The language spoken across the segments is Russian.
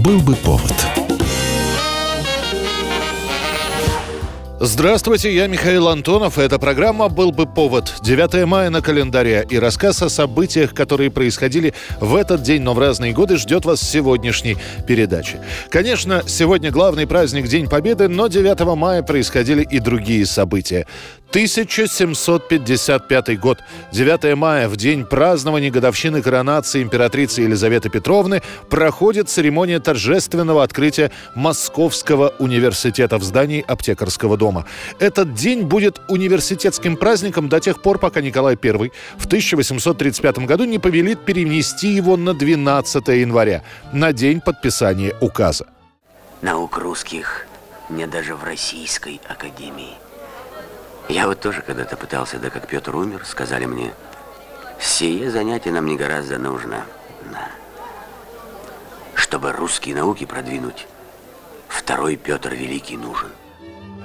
Был бы повод. Здравствуйте, я Михаил Антонов, и эта программа «Был бы повод». 9 мая на календаре и рассказ о событиях, которые происходили в этот день, но в разные годы, ждет вас в сегодняшней передаче. Конечно, сегодня главный праздник День Победы, но 9 мая происходили и другие события. 1755 год. 9 мая, в день празднования годовщины коронации императрицы Елизаветы Петровны, проходит церемония торжественного открытия Московского университета в здании аптекарского дома. Этот день будет университетским праздником до тех пор, пока Николай I в 1835 году не повелит перенести его на 12 января, на день подписания указа. Наук русских нет даже в Российской академии – я вот тоже когда-то пытался, да как Петр умер, сказали мне, сие занятие нам не гораздо нужно. Да. Чтобы русские науки продвинуть, второй Петр Великий нужен.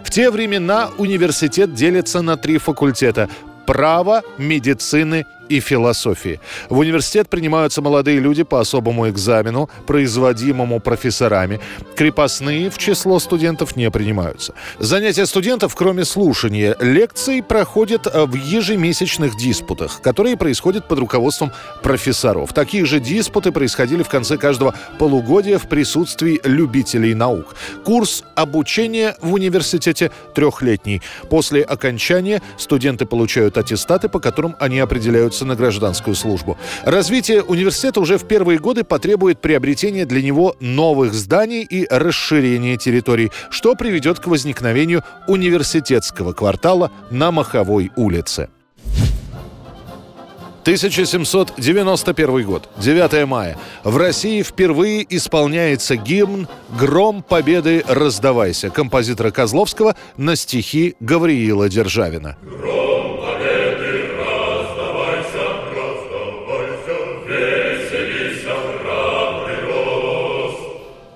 В те времена университет делится на три факультета – право, медицины и философии. В университет принимаются молодые люди по особому экзамену, производимому профессорами. Крепостные в число студентов не принимаются. Занятия студентов, кроме слушания лекций, проходят э, в ежемесячных диспутах, которые происходят под руководством профессоров. Такие же диспуты происходили в конце каждого полугодия в присутствии любителей наук. Курс обучения в университете трехлетний. После окончания студенты получают аттестаты, по которым они определяют устраиваются на гражданскую службу. Развитие университета уже в первые годы потребует приобретения для него новых зданий и расширения территорий, что приведет к возникновению университетского квартала на Маховой улице. 1791 год, 9 мая. В России впервые исполняется гимн «Гром победы раздавайся» композитора Козловского на стихи Гавриила Державина. Гром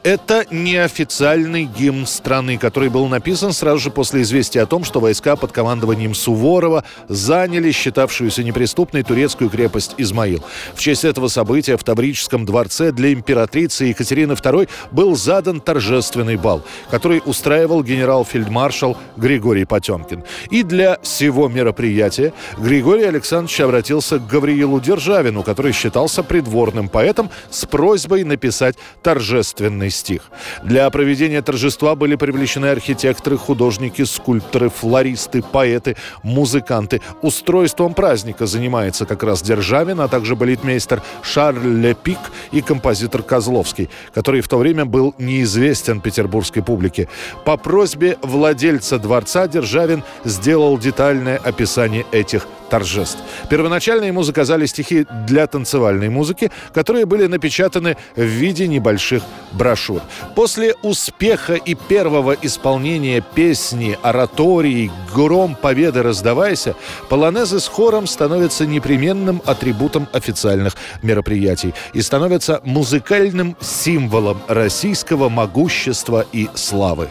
Это неофициальный гимн страны, который был написан сразу же после известия о том, что войска под командованием Суворова заняли считавшуюся неприступной турецкую крепость Измаил. В честь этого события в Таврическом дворце для императрицы Екатерины II был задан торжественный бал, который устраивал генерал-фельдмаршал Григорий Потемкин. И для всего мероприятия Григорий Александрович обратился к Гавриилу Державину, который считался придворным поэтом, с просьбой написать торжественный стих. Для проведения торжества были привлечены архитекторы, художники, скульпторы, флористы, поэты, музыканты. Устройством праздника занимается как раз Державин, а также балетмейстер Шарль Лепик и композитор Козловский, который в то время был неизвестен петербургской публике. По просьбе владельца дворца Державин сделал детальное описание этих торжеств. Первоначально ему заказали стихи для танцевальной музыки, которые были напечатаны в виде небольших брошюр. После успеха и первого исполнения песни оратории «Гром победы раздавайся», полонезы с хором становятся непременным атрибутом официальных мероприятий и становятся музыкальным символом российского могущества и славы.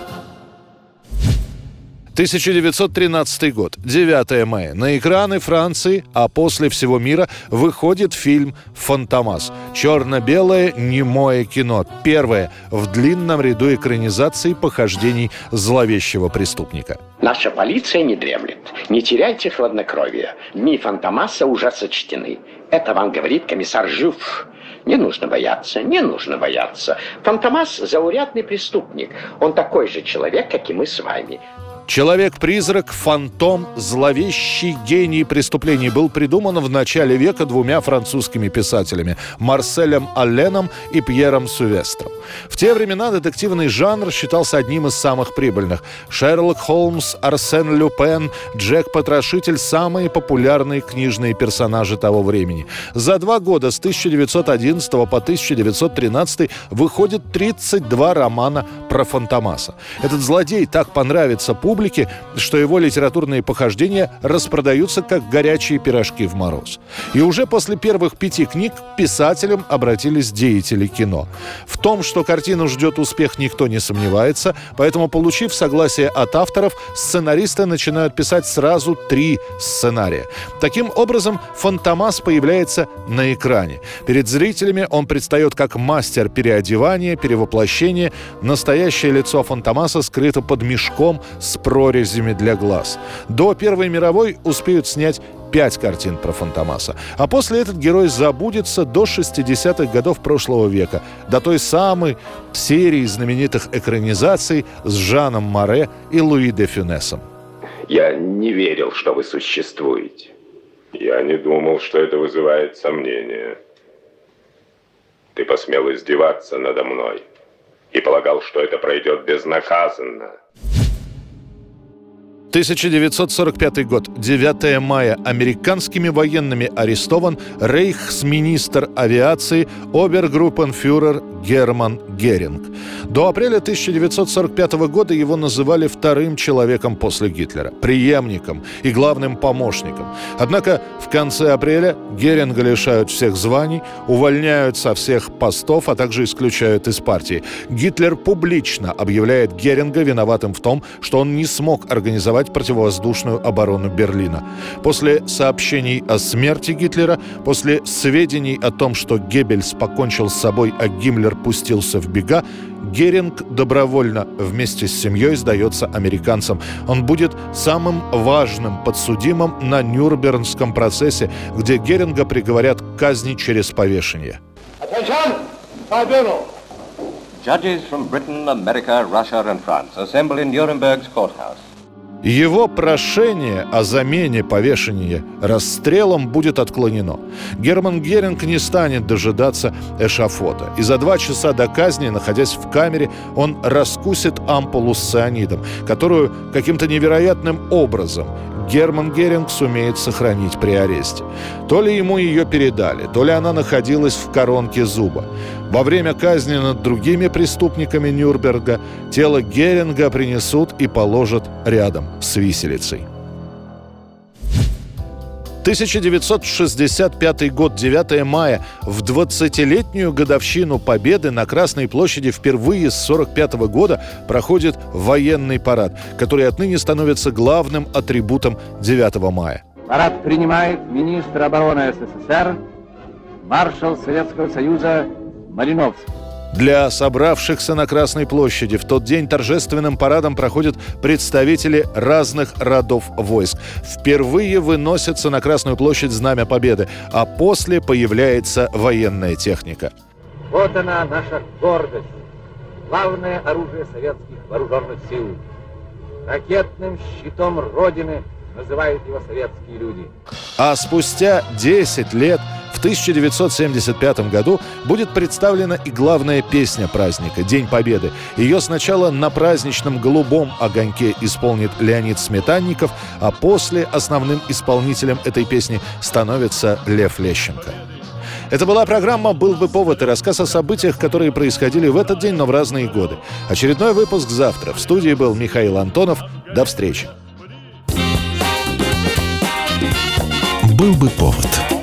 1913 год, 9 мая. На экраны Франции, а после всего мира выходит фильм «Фантомас». Черно-белое немое кино. Первое в длинном ряду экранизаций похождений зловещего преступника. Наша полиция не дремлет. Не теряйте хладнокровие. Дни Фантомаса уже сочтены. Это вам говорит комиссар Жюф. Не нужно бояться, не нужно бояться. Фантомас – заурядный преступник. Он такой же человек, как и мы с вами. Человек-призрак, фантом, зловещий гений преступлений был придуман в начале века двумя французскими писателями Марселем Алленом и Пьером Сувестром. В те времена детективный жанр считался одним из самых прибыльных. Шерлок Холмс, Арсен Люпен, Джек Потрошитель – самые популярные книжные персонажи того времени. За два года с 1911 по 1913 выходит 32 романа про Фантомаса. Этот злодей так понравится публике, публики, что его литературные похождения распродаются как горячие пирожки в мороз. И уже после первых пяти книг к писателям обратились деятели кино. В том, что картину ждет успех, никто не сомневается, поэтому, получив согласие от авторов, сценаристы начинают писать сразу три сценария. Таким образом, Фантомас появляется на экране. Перед зрителями он предстает как мастер переодевания, перевоплощения. Настоящее лицо Фантомаса скрыто под мешком с прорезями для глаз. До Первой мировой успеют снять пять картин про Фантомаса. А после этот герой забудется до 60-х годов прошлого века, до той самой серии знаменитых экранизаций с Жаном Море и Луи де Фюнесом. Я не верил, что вы существуете. Я не думал, что это вызывает сомнения. Ты посмел издеваться надо мной и полагал, что это пройдет безнаказанно. 1945 год, 9 мая. Американскими военными арестован рейхсминистр авиации обергруппенфюрер Герман Геринг. До апреля 1945 года его называли вторым человеком после Гитлера, преемником и главным помощником. Однако в конце апреля Геринга лишают всех званий, увольняют со всех постов, а также исключают из партии. Гитлер публично объявляет Геринга виноватым в том, что он не смог организовать противовоздушную оборону Берлина. После сообщений о смерти Гитлера, после сведений о том, что Геббельс покончил с собой, а Гиммлер пустился в бега, Геринг добровольно вместе с семьей сдается американцам. Он будет самым важным подсудимым на Нюрнбергском процессе, где Геринга приговорят к казни через повешение. Judges from Britain, America, Russia and France assemble in Nuremberg's courthouse. Его прошение о замене повешения расстрелом будет отклонено. Герман Геринг не станет дожидаться эшафота. И за два часа до казни, находясь в камере, он раскусит ампулу с цианидом, которую каким-то невероятным образом Герман Геринг сумеет сохранить при аресте. То ли ему ее передали, то ли она находилась в коронке зуба. Во время казни над другими преступниками Нюрнберга тело Геринга принесут и положат рядом с виселицей. 1965 год, 9 мая, в 20-летнюю годовщину Победы на Красной площади впервые с 45 года проходит военный парад, который отныне становится главным атрибутом 9 мая. Парад принимает министр обороны СССР, маршал Советского Союза Малиновский. Для собравшихся на Красной площади в тот день торжественным парадом проходят представители разных родов войск. Впервые выносятся на Красную площадь Знамя Победы, а после появляется военная техника. Вот она, наша гордость, главное оружие советских вооруженных сил. Ракетным щитом Родины называют его советские люди. А спустя 10 лет в 1975 году будет представлена и главная песня праздника «День Победы». Ее сначала на праздничном голубом огоньке исполнит Леонид Сметанников, а после основным исполнителем этой песни становится Лев Лещенко. Это была программа «Был бы повод» и рассказ о событиях, которые происходили в этот день, но в разные годы. Очередной выпуск завтра. В студии был Михаил Антонов. До встречи. «Был бы повод»